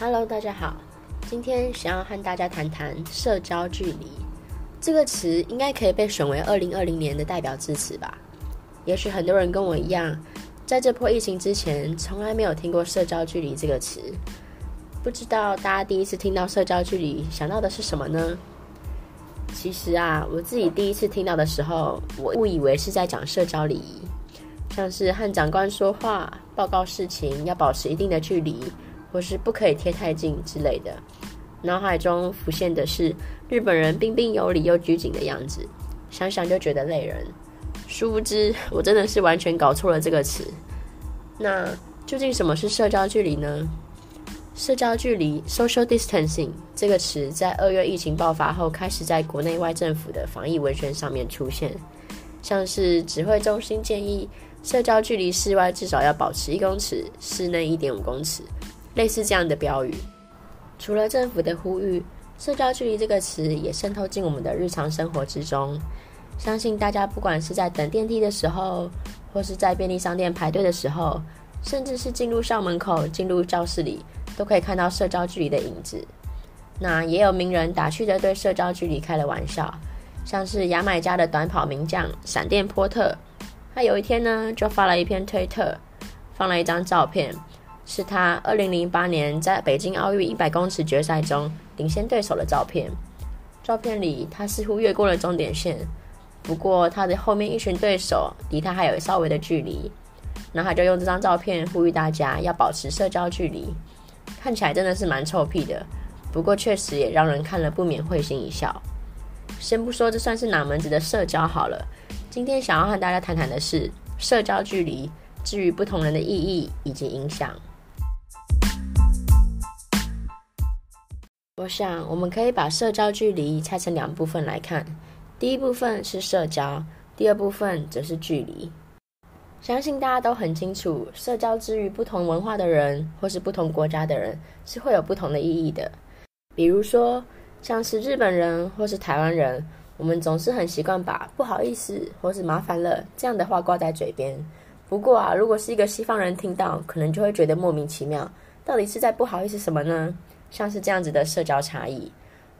Hello，大家好，今天想要和大家谈谈社交距离这个词，应该可以被选为二零二零年的代表字词吧？也许很多人跟我一样，在这波疫情之前，从来没有听过社交距离这个词。不知道大家第一次听到社交距离想到的是什么呢？其实啊，我自己第一次听到的时候，我误以为是在讲社交礼仪，像是和长官说话、报告事情要保持一定的距离。或是不可以贴太近之类的，脑海中浮现的是日本人彬彬有礼又拘谨的样子，想想就觉得累人。殊不知，我真的是完全搞错了这个词。那究竟什么是社交距离呢？社交距离 （social distancing） 这个词在二月疫情爆发后，开始在国内外政府的防疫文宣上面出现，像是指挥中心建议社交距离室外至少要保持一公尺，室内一点五公尺。类似这样的标语，除了政府的呼吁，社交距离这个词也渗透进我们的日常生活之中。相信大家不管是在等电梯的时候，或是在便利商店排队的时候，甚至是进入校门口、进入教室里，都可以看到社交距离的影子。那也有名人打趣的对社交距离开了玩笑，像是牙买加的短跑名将闪电波特，他有一天呢就发了一篇推特，放了一张照片。是他二零零八年在北京奥运一百公尺决赛中领先对手的照片。照片里，他似乎越过了终点线，不过他的后面一群对手离他还有稍微的距离。那他就用这张照片呼吁大家要保持社交距离，看起来真的是蛮臭屁的。不过确实也让人看了不免会心一笑。先不说这算是哪门子的社交好了，今天想要和大家谈谈的是社交距离至于不同人的意义以及影响。我想，我们可以把社交距离拆成两部分来看。第一部分是社交，第二部分则是距离。相信大家都很清楚，社交之于不同文化的人，或是不同国家的人，是会有不同的意义的。比如说，像是日本人或是台湾人，我们总是很习惯把“不好意思”或是“麻烦了”这样的话挂在嘴边。不过啊，如果是一个西方人听到，可能就会觉得莫名其妙，到底是在不好意思什么呢？像是这样子的社交差异，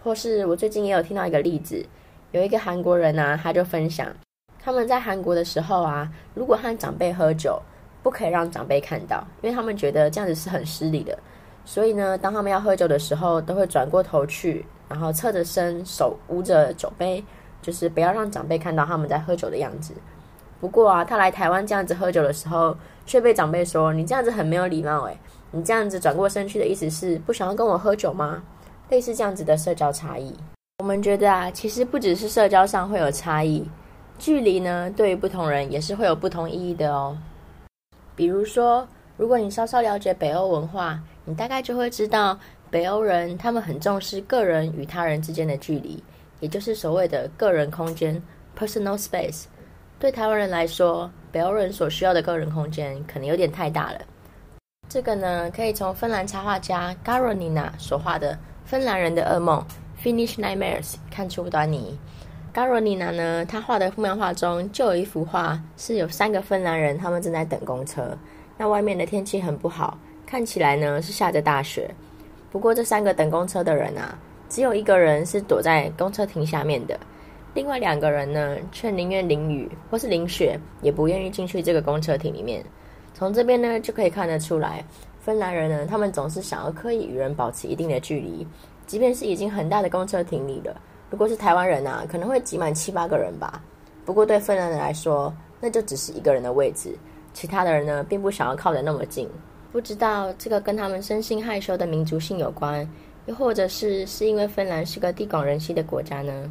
或是我最近也有听到一个例子，有一个韩国人啊，他就分享他们在韩国的时候啊，如果和长辈喝酒，不可以让长辈看到，因为他们觉得这样子是很失礼的。所以呢，当他们要喝酒的时候，都会转过头去，然后侧着身，手捂着酒杯，就是不要让长辈看到他们在喝酒的样子。不过啊，他来台湾这样子喝酒的时候，却被长辈说：“你这样子很没有礼貌。”诶。你这样子转过身去的意思是不想要跟我喝酒吗？类似这样子的社交差异，我们觉得啊，其实不只是社交上会有差异，距离呢，对于不同人也是会有不同意义的哦。比如说，如果你稍稍了解北欧文化，你大概就会知道，北欧人他们很重视个人与他人之间的距离，也就是所谓的个人空间 （personal space）。对台湾人来说，北欧人所需要的个人空间可能有点太大了。这个呢，可以从芬兰插画家 Karoline 所画的《芬兰人的噩梦》（Finnish Nightmares） 看出端倪。Karoline 呢，他画的漫画中就有一幅画，是有三个芬兰人，他们正在等公车。那外面的天气很不好，看起来呢是下着大雪。不过这三个等公车的人啊，只有一个人是躲在公车亭下面的，另外两个人呢，却宁愿淋雨或是淋雪，也不愿意进去这个公车亭里面。从这边呢就可以看得出来，芬兰人呢，他们总是想要刻意与人保持一定的距离，即便是已经很大的公车亭里了。如果是台湾人啊，可能会挤满七八个人吧。不过对芬兰人来说，那就只是一个人的位置，其他的人呢，并不想要靠得那么近。不知道这个跟他们生性害羞的民族性有关，又或者是是因为芬兰是个地广人稀的国家呢？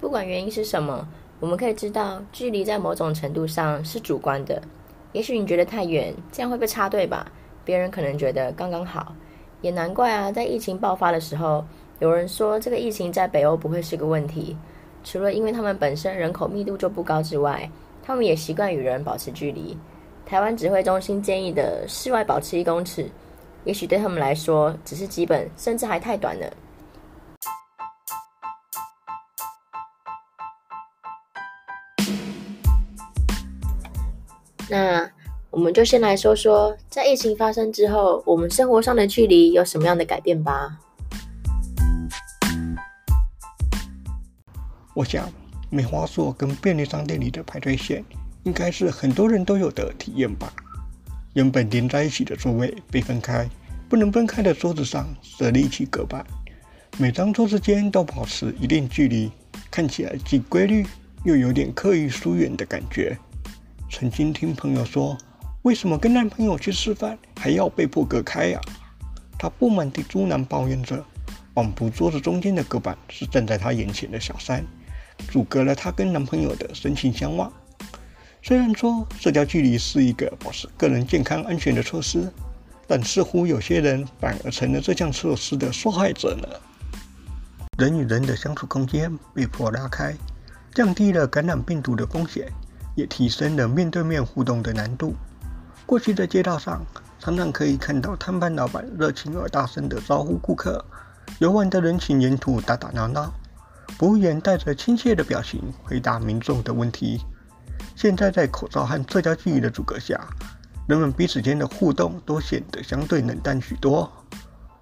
不管原因是什么，我们可以知道，距离在某种程度上是主观的。也许你觉得太远，这样会被插队吧？别人可能觉得刚刚好，也难怪啊。在疫情爆发的时候，有人说这个疫情在北欧不会是个问题，除了因为他们本身人口密度就不高之外，他们也习惯与人保持距离。台湾指挥中心建议的室外保持一公尺，也许对他们来说只是基本，甚至还太短了。那我们就先来说说，在疫情发生之后，我们生活上的距离有什么样的改变吧。我想，梅花座跟便利商店里的排队线，应该是很多人都有的体验吧。原本连在一起的座位被分开，不能分开的桌子上设立起隔板，每张桌子间都保持一定距离，看起来既规律又有点刻意疏远的感觉。曾经听朋友说，为什么跟男朋友去吃饭还要被迫隔开呀？她不满地嘟囔抱怨着，仿佛桌子中间的隔板是站在她眼前的小三，阻隔了她跟男朋友的深情相望。虽然说社交距离是一个保持个人健康安全的措施，但似乎有些人反而成了这项措施的受害者呢。人与人的相处空间被迫拉开，降低了感染病毒的风险，也提升了面对面互动的难度。过去在街道上，常常可以看到摊贩老板热情而大声地招呼顾客，游玩的人群沿途打打闹闹，服务员带着亲切的表情回答民众的问题。现在在口罩和社交距离的阻隔下，人们彼此间的互动都显得相对冷淡许多。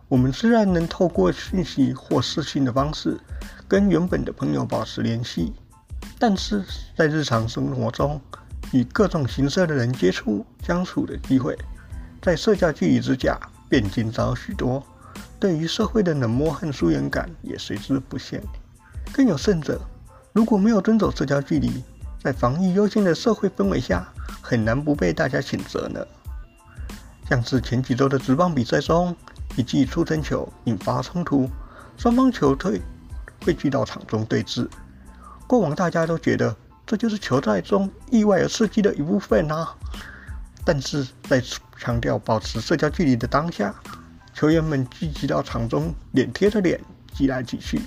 我们虽然能透过讯息或视讯的方式跟原本的朋友保持联系，但是在日常生活中与各种形色的人接触相处的机会，在社交距离之下便减少许多。对于社会的冷漠和疏远感也随之不现。更有甚者，如果没有遵守社交距离，在防疫优先的社会氛围下，很难不被大家谴责呢。像是前几周的职棒比赛中，一记触身球引发冲突，双方球队汇聚到场中对峙。过往大家都觉得这就是球赛中意外而刺激的一部分啊。但是在强调保持社交距离的当下，球员们聚集到场中，脸贴着脸挤来挤去，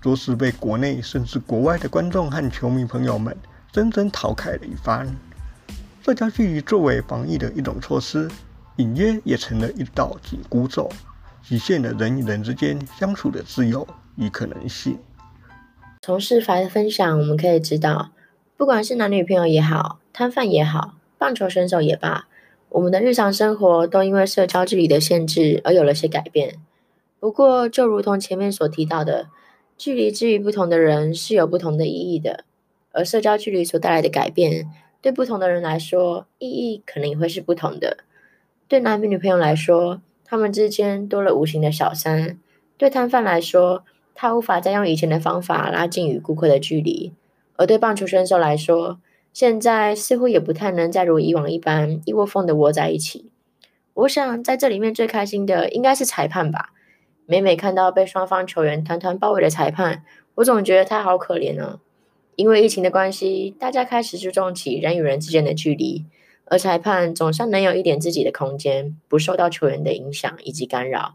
着实被国内甚至国外的观众和球迷朋友们。真正讨开了一番。社交距离作为防疫的一种措施，隐约也成了一道紧箍咒，局限了人与人之间相处的自由与可能性。从事法的分享，我们可以知道，不管是男女朋友也好，摊贩也好，棒球选手也罢，我们的日常生活都因为社交距离的限制而有了些改变。不过，就如同前面所提到的，距离之于不同的人是有不同的意义的。而社交距离所带来的改变，对不同的人来说，意义可能也会是不同的。对男女朋友来说，他们之间多了无形的小三；对摊贩来说，他无法再用以前的方法拉近与顾客的距离；而对棒球选手来说，现在似乎也不太能再如以往一般一窝蜂的窝在一起。我想在这里面最开心的应该是裁判吧。每每看到被双方球员团团包围的裁判，我总觉得他好可怜啊。因为疫情的关系，大家开始注重起人与人之间的距离，而裁判总算能有一点自己的空间，不受到球员的影响以及干扰。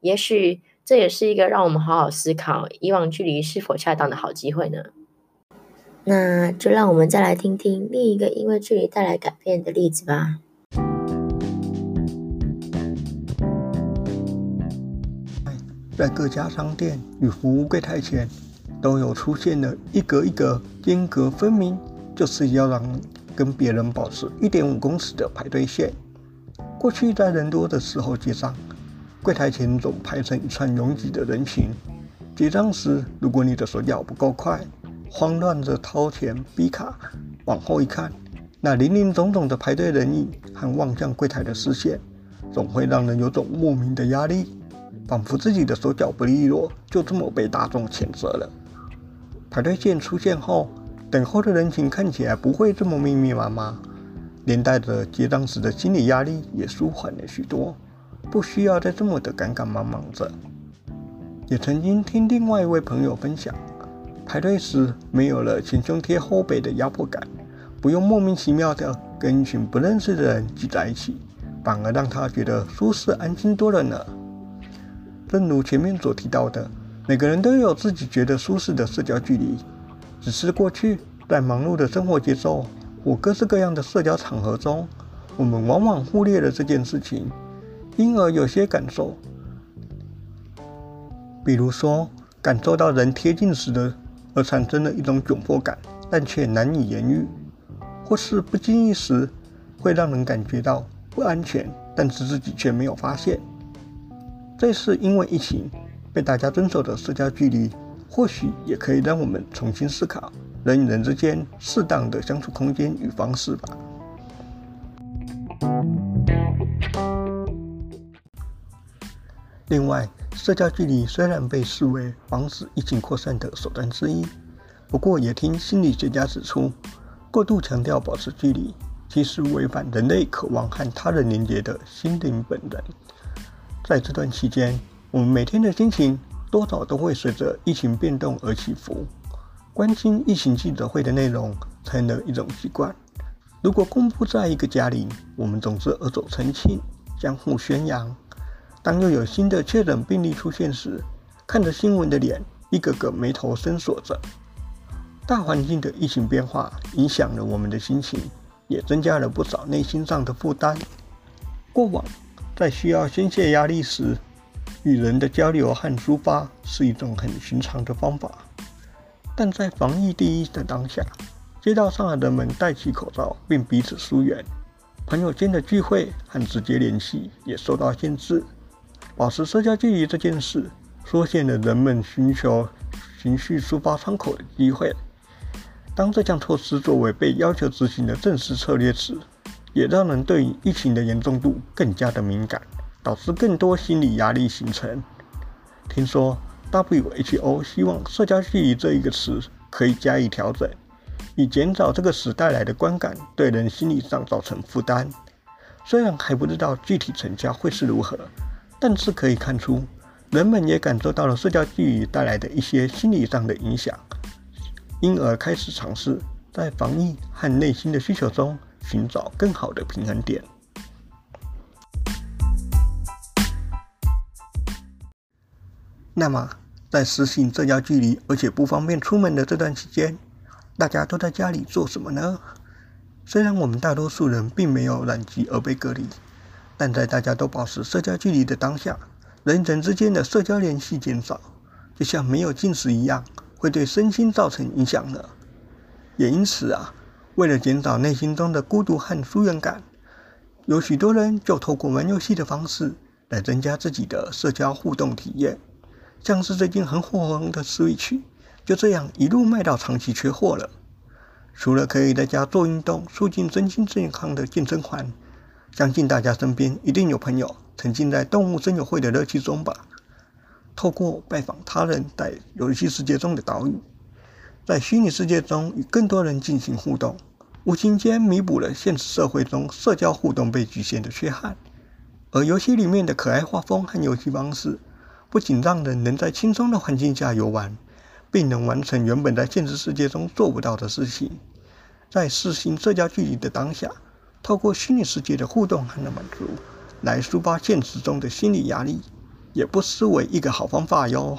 也许这也是一个让我们好好思考以往距离是否恰当的好机会呢？那就让我们再来听听另一个因为距离带来改变的例子吧。在各家商店与服务柜台前。都有出现了一格一格间隔分明，就是要让跟别人保持一点五公尺的排队线。过去在人多的时候结账，柜台前总排成一串拥挤的人群。结账时，如果你的手脚不够快，慌乱着掏钱逼卡，往后一看，那林林总总的排队人影和望向柜台的视线，总会让人有种莫名的压力，仿佛自己的手脚不利落，就这么被大众谴责了。排队线出现后，等候的人群看起来不会这么密密麻麻，连带着结账时的心理压力也舒缓了许多，不需要再这么的赶赶忙忙着。也曾经听另外一位朋友分享，排队时没有了前胸贴后背的压迫感，不用莫名其妙的跟一群不认识的人挤在一起，反而让他觉得舒适安心多了呢。正如前面所提到的。每个人都有自己觉得舒适的社交距离，只是过去在忙碌的生活节奏或各式各样的社交场合中，我们往往忽略了这件事情，因而有些感受，比如说感受到人贴近时的而产生了一种窘迫感，但却难以言喻，或是不经意时会让人感觉到不安全，但是自己却没有发现。这是因为疫情，被大家遵守的社交距离，或许也可以让我们重新思考人与人之间适当的相处空间与方式吧。另外，社交距离虽然被视为防止疫情扩散的手段之一，不过也听心理学家指出，过度强调保持距离，其实违反人类渴望和他人连结的心灵本能。在这段期间，我们每天的心情多少都会随着疫情变动而起伏。关心疫情记者会的内容成了一种习惯。如果公布在一个家里，我们总是恶走澄清，相互宣扬。当又有新的确诊病例出现时，看着新闻的脸，一个个眉头深锁着。大环境的疫情变化影响了我们的心情，也增加了不少内心上的负担。过往在需要宣泄压力时，与人的交流和抒发是一种很寻常的方法，但在防疫第一的当下，街道上的人们戴起口罩并彼此疏远，朋友间的聚会和直接联系也受到限制。保持社交距离这件事，缩限了人们寻求情绪抒发窗口的机会。当这项措施作为被要求执行的正式策略时，也让人对疫情的严重度更加的敏感，导致更多心理压力形成。听说 WHO 希望“社交距离”这一个词可以加以调整，以减少这个词带来的观感对人心理上造成负担。虽然还不知道具体成效会是如何。但是可以看出，人们也感受到了社交距离带来的一些心理上的影响，因而开始尝试在防疫和内心的需求中寻找更好的平衡点。那么，在实行社交距离而且不方便出门的这段期间，大家都在家里做什么呢？虽然我们大多数人并没有染疾而被隔离。但在大家都保持社交距离的当下，人与人之间的社交联系减少，就像没有进食一样，会对身心造成影响的。也因此啊，为了减少内心中的孤独和疏远感，有许多人就透过玩游戏的方式来增加自己的社交互动体验。像是最近很火红的 Switch，就这样一路卖到长期缺货了。除了可以在家做运动、促进身心健康的健身环。相信大家身边一定有朋友沉浸在动物森友会的乐趣中吧？透过拜访他人在游戏世界中的岛屿，在虚拟世界中与更多人进行互动，无形间弥补了现实社会中社交互动被局限的缺憾。而游戏里面的可爱画风和游戏方式，不仅让人能在轻松的环境下游玩，并能完成原本在现实世界中做不到的事情。在实行社交距离的当下。透过虚拟世界的互动和满足，来抒发现实中的心理压力，也不失为一个好方法哟。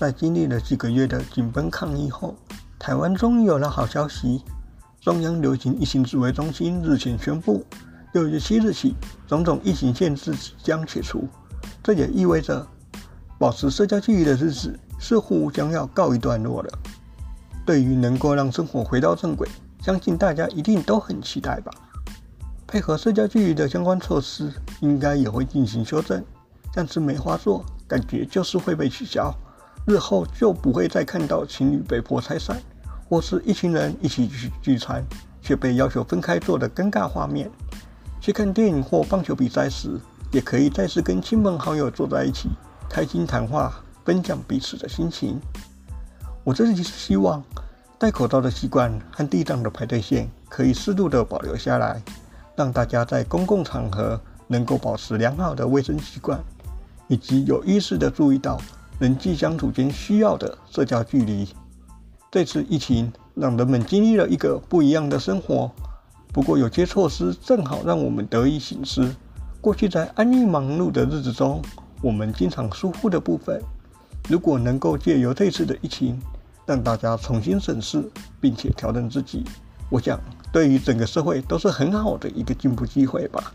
在经历了几个月的紧绷抗疫后，台湾终于有了好消息。中央流行疫情指挥中心日前宣布，六月七日起，种种疫情限制即将解除。这也意味着。保持社交距离的日子似乎将要告一段落了。对于能够让生活回到正轨，相信大家一定都很期待吧。配合社交距离的相关措施，应该也会进行修正。但是没话说，感觉就是会被取消。日后就不会再看到情侣被迫拆散，或是一群人一起去聚餐却被要求分开坐的尴尬画面。去看电影或棒球比赛时，也可以再次跟亲朋好友坐在一起。开心谈话，分享彼此的心情。我自己是希望戴口罩的习惯和地上的排队线可以适度的保留下来，让大家在公共场合能够保持良好的卫生习惯，以及有意识的注意到人际相处间需要的社交距离。这次疫情让人们经历了一个不一样的生活，不过有些措施正好让我们得以省思，过去在安逸忙碌的日子中。我们经常疏忽的部分，如果能够借由这次的疫情，让大家重新审视，并且调整自己，我想对于整个社会都是很好的一个进步机会吧。